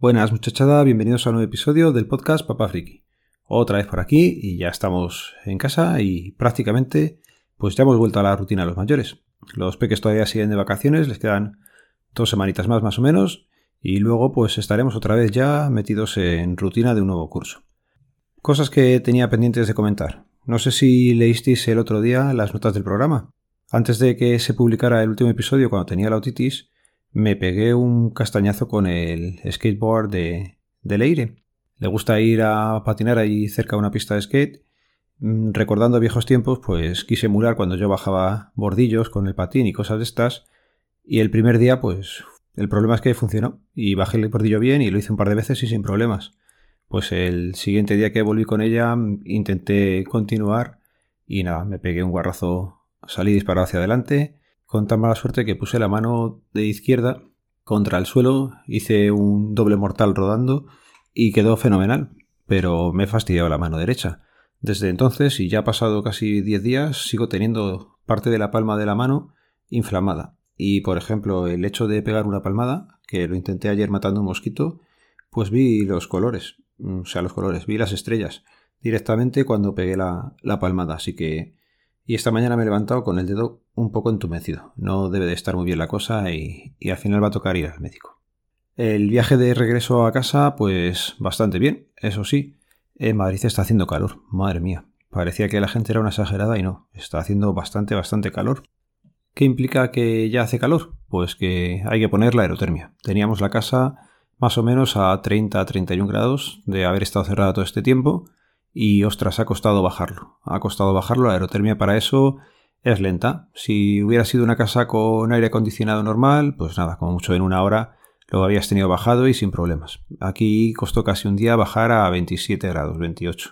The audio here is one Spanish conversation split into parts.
Buenas muchachada, bienvenidos a un nuevo episodio del podcast Papá Friki. Otra vez por aquí y ya estamos en casa y prácticamente pues ya hemos vuelto a la rutina de los mayores. Los peques todavía siguen de vacaciones, les quedan dos semanitas más más o menos y luego pues estaremos otra vez ya metidos en rutina de un nuevo curso. Cosas que tenía pendientes de comentar. No sé si leísteis el otro día las notas del programa. Antes de que se publicara el último episodio cuando tenía la otitis, me pegué un castañazo con el skateboard de, de Leire. Le gusta ir a patinar ahí cerca de una pista de skate. Mm, recordando viejos tiempos, pues quise emular cuando yo bajaba bordillos con el patín y cosas de estas. Y el primer día, pues el problema es que funcionó. Y bajé el bordillo bien y lo hice un par de veces y sin problemas. Pues el siguiente día que volví con ella, intenté continuar y nada, me pegué un guarrazo, salí disparado hacia adelante con tan mala suerte que puse la mano de izquierda contra el suelo, hice un doble mortal rodando y quedó fenomenal, pero me he fastidiado la mano derecha. Desde entonces, y ya ha pasado casi 10 días, sigo teniendo parte de la palma de la mano inflamada. Y, por ejemplo, el hecho de pegar una palmada, que lo intenté ayer matando un mosquito, pues vi los colores, o sea, los colores, vi las estrellas directamente cuando pegué la, la palmada. Así que y esta mañana me he levantado con el dedo un poco entumecido. No debe de estar muy bien la cosa y, al final va a tocar ir al médico. El viaje de regreso a casa, pues bastante bien, eso sí. En Madrid está haciendo calor, madre mía. Parecía que la gente era una exagerada y no, está haciendo bastante, bastante calor. ¿Qué implica que ya hace calor? Pues que hay que poner la aerotermia. Teníamos la casa más o menos a 30-31 grados de haber estado cerrada todo este tiempo y ostras, ha costado bajarlo. Ha costado bajarlo. La aerotermia para eso es lenta. Si hubiera sido una casa con aire acondicionado normal, pues nada, como mucho en una hora lo habías tenido bajado y sin problemas. Aquí costó casi un día bajar a 27 grados, 28.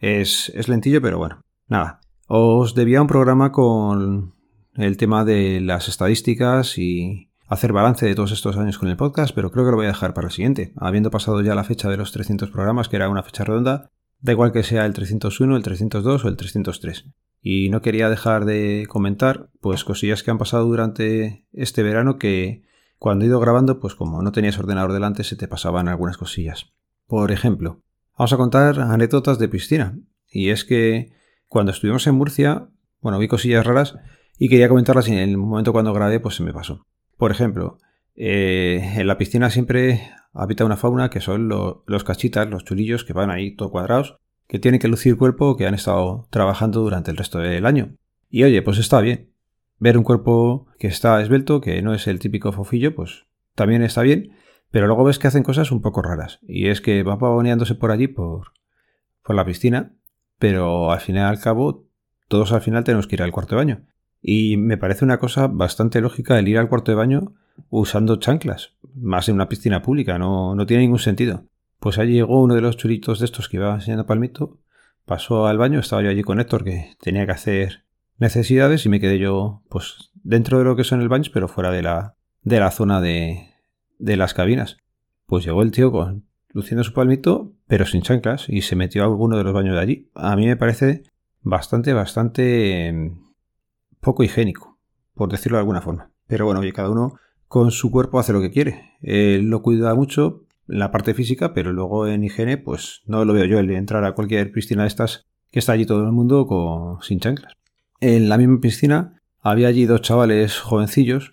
Es, es lentillo, pero bueno, nada. Os debía un programa con el tema de las estadísticas y hacer balance de todos estos años con el podcast, pero creo que lo voy a dejar para el siguiente. Habiendo pasado ya la fecha de los 300 programas, que era una fecha redonda, Da igual que sea el 301, el 302 o el 303. Y no quería dejar de comentar, pues cosillas que han pasado durante este verano que cuando he ido grabando, pues como no tenías ordenador delante, se te pasaban algunas cosillas. Por ejemplo, vamos a contar anécdotas de piscina. Y es que cuando estuvimos en Murcia, bueno, vi cosillas raras y quería comentarlas y en el momento cuando grabé, pues se me pasó. Por ejemplo, eh, en la piscina siempre habita una fauna que son los cachitas, los chulillos que van ahí todo cuadrados, que tienen que lucir cuerpo que han estado trabajando durante el resto del año. Y oye, pues está bien. Ver un cuerpo que está esbelto, que no es el típico fofillo, pues también está bien, pero luego ves que hacen cosas un poco raras. Y es que va pavoneándose por allí, por, por la piscina, pero al final al cabo, todos al final tenemos que ir al cuarto de baño. Y me parece una cosa bastante lógica el ir al cuarto de baño usando chanclas, más en una piscina pública, no, no tiene ningún sentido. Pues allí llegó uno de los churitos de estos que iba enseñando Palmito, pasó al baño, estaba yo allí con Héctor que tenía que hacer necesidades y me quedé yo pues dentro de lo que son el baño, pero fuera de la, de la zona de, de las cabinas. Pues llegó el tío con luciendo su palmito, pero sin chanclas, y se metió a alguno de los baños de allí. A mí me parece bastante, bastante em, poco higiénico, por decirlo de alguna forma. Pero bueno, oye, cada uno con su cuerpo hace lo que quiere. Él lo cuida mucho en la parte física, pero luego en higiene, pues no lo veo yo el entrar a cualquier piscina de estas que está allí todo el mundo con, sin chanclas. En la misma piscina había allí dos chavales jovencillos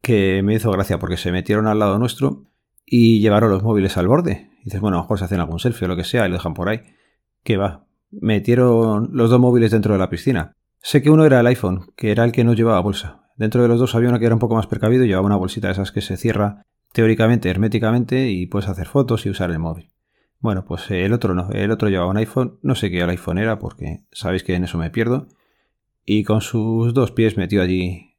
que me hizo gracia porque se metieron al lado nuestro y llevaron los móviles al borde. Y dices, bueno, a lo mejor se hacen algún selfie o lo que sea y lo dejan por ahí. ¿Qué va? Metieron los dos móviles dentro de la piscina. Sé que uno era el iPhone, que era el que no llevaba bolsa. Dentro de los dos había uno que era un poco más precavido llevaba una bolsita de esas que se cierra teóricamente herméticamente y puedes hacer fotos y usar el móvil. Bueno, pues el otro no, el otro llevaba un iPhone, no sé qué el iPhone era porque sabéis que en eso me pierdo, y con sus dos pies metió allí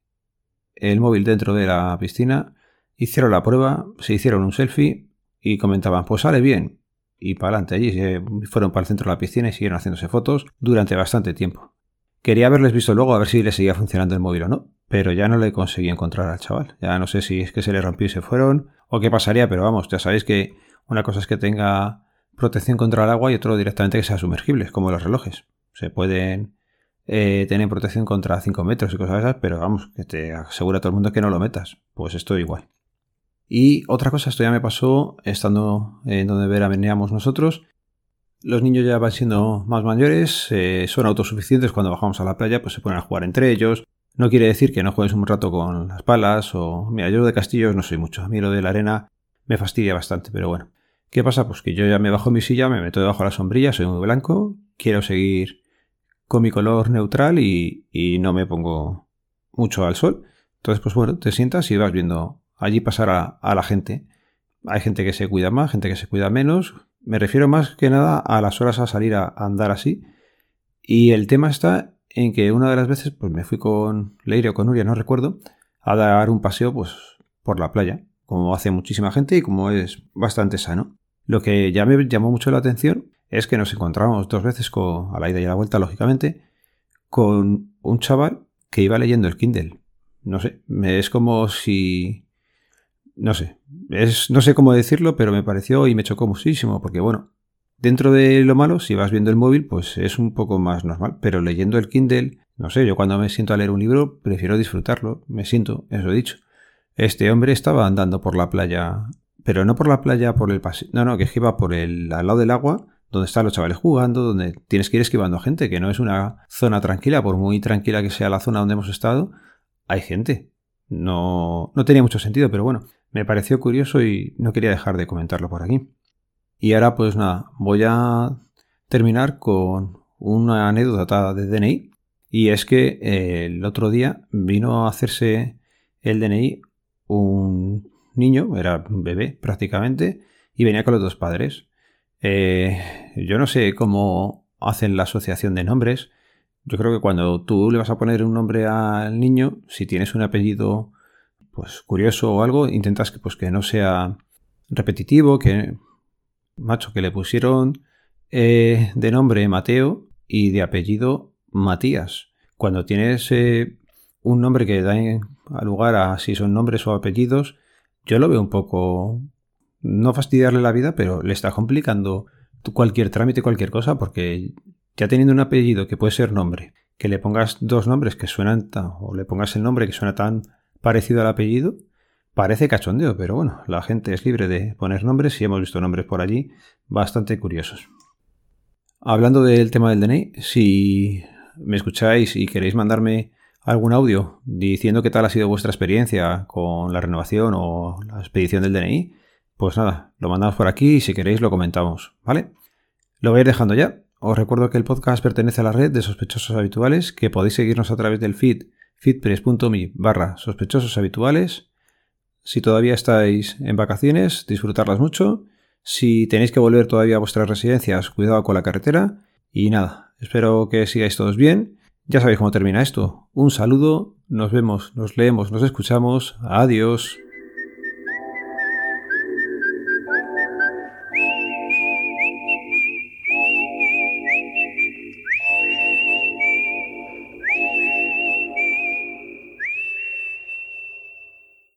el móvil dentro de la piscina, hicieron la prueba, se hicieron un selfie y comentaban, pues sale bien, y para adelante allí, se fueron para el centro de la piscina y siguieron haciéndose fotos durante bastante tiempo. Quería haberles visto luego a ver si le seguía funcionando el móvil o no, pero ya no le conseguí encontrar al chaval. Ya no sé si es que se le rompió y se fueron o qué pasaría, pero vamos, ya sabéis que una cosa es que tenga protección contra el agua y otro directamente que sea sumergible, como los relojes. Se pueden eh, tener protección contra 5 metros y cosas esas, pero vamos, que te asegura todo el mundo que no lo metas. Pues esto igual. Y otra cosa, esto ya me pasó estando en donde veníamos nosotros. Los niños ya van siendo más mayores, eh, son autosuficientes cuando bajamos a la playa, pues se ponen a jugar entre ellos. No quiere decir que no juegues un rato con las palas o... Mira, yo de castillos no soy mucho. A mí lo de la arena me fastidia bastante, pero bueno. ¿Qué pasa? Pues que yo ya me bajo mi silla, me meto debajo de la sombrilla, soy muy blanco, quiero seguir con mi color neutral y, no me pongo mucho al sol. Entonces, pues bueno, te sientas y vas viendo allí pasar a, la gente. Hay gente que se cuida más, gente que se cuida menos. Me refiero más que nada a las horas a salir a, andar así. Y el tema está en que una de las veces pues me fui con Leire o con Nuria, no recuerdo, a dar un paseo pues por la playa, como hace muchísima gente y como es bastante sano. Lo que ya me llamó mucho la atención es que nos encontramos dos veces con, a la ida y a la vuelta, lógicamente, con un chaval que iba leyendo el Kindle. No sé, es como si... No sé, es, no sé cómo decirlo, pero me pareció y me chocó muchísimo, porque bueno, dentro de lo malo, si vas viendo el móvil, pues es un poco más normal, pero leyendo el Kindle, no sé, yo cuando me siento a leer un libro, prefiero disfrutarlo, me siento, eso he dicho. Este hombre estaba andando por la playa pero no por la playa, por el pasillo. No, no, que iba por el al lado del agua, donde están los chavales jugando, donde tienes que ir esquivando a gente, que no es una zona tranquila, por muy tranquila que sea la zona donde hemos estado, hay gente. No, no tenía mucho sentido, pero bueno, me pareció curioso y no quería dejar de comentarlo por aquí. Y ahora, pues nada, voy a terminar con una anécdota de DNI. Y es que eh, el otro día vino a hacerse el DNI un niño, era un bebé prácticamente, y venía con los dos padres. Eh, yo no sé cómo hacen la asociación de nombres. Yo creo que cuando tú le vas a poner un nombre al niño, si tienes un apellido pues curioso o algo, intentas que pues que no sea repetitivo, que macho que le pusieron eh, de nombre Mateo y de apellido Matías. Cuando tienes eh, un nombre que da lugar a si son nombres o apellidos, yo lo veo un poco, no fastidiarle la vida, pero le está complicando cualquier trámite, cualquier cosa, porque ya teniendo un apellido que puede ser nombre, que le pongas dos nombres que suenan tan, o le pongas el nombre que suena tan parecido al apellido, parece cachondeo, pero bueno, la gente es libre de poner nombres y hemos visto nombres por allí bastante curiosos. Hablando del tema del DNI, si me escucháis y queréis mandarme algún audio diciendo qué tal ha sido vuestra experiencia con la renovación o la expedición del DNI, pues nada, lo mandamos por aquí y si queréis lo comentamos, ¿vale? Lo voy a ir dejando ya. Os recuerdo que el podcast pertenece a la red de sospechosos habituales, que podéis seguirnos a través del feed feedpress.me barra sospechosos habituales. Si todavía estáis en vacaciones, disfrutarlas mucho. Si tenéis que volver todavía a vuestras residencias, cuidado con la carretera. Y nada, espero que sigáis todos bien ya sabéis cómo termina esto. Un saludo, nos vemos, nos leemos, nos escuchamos. Adiós.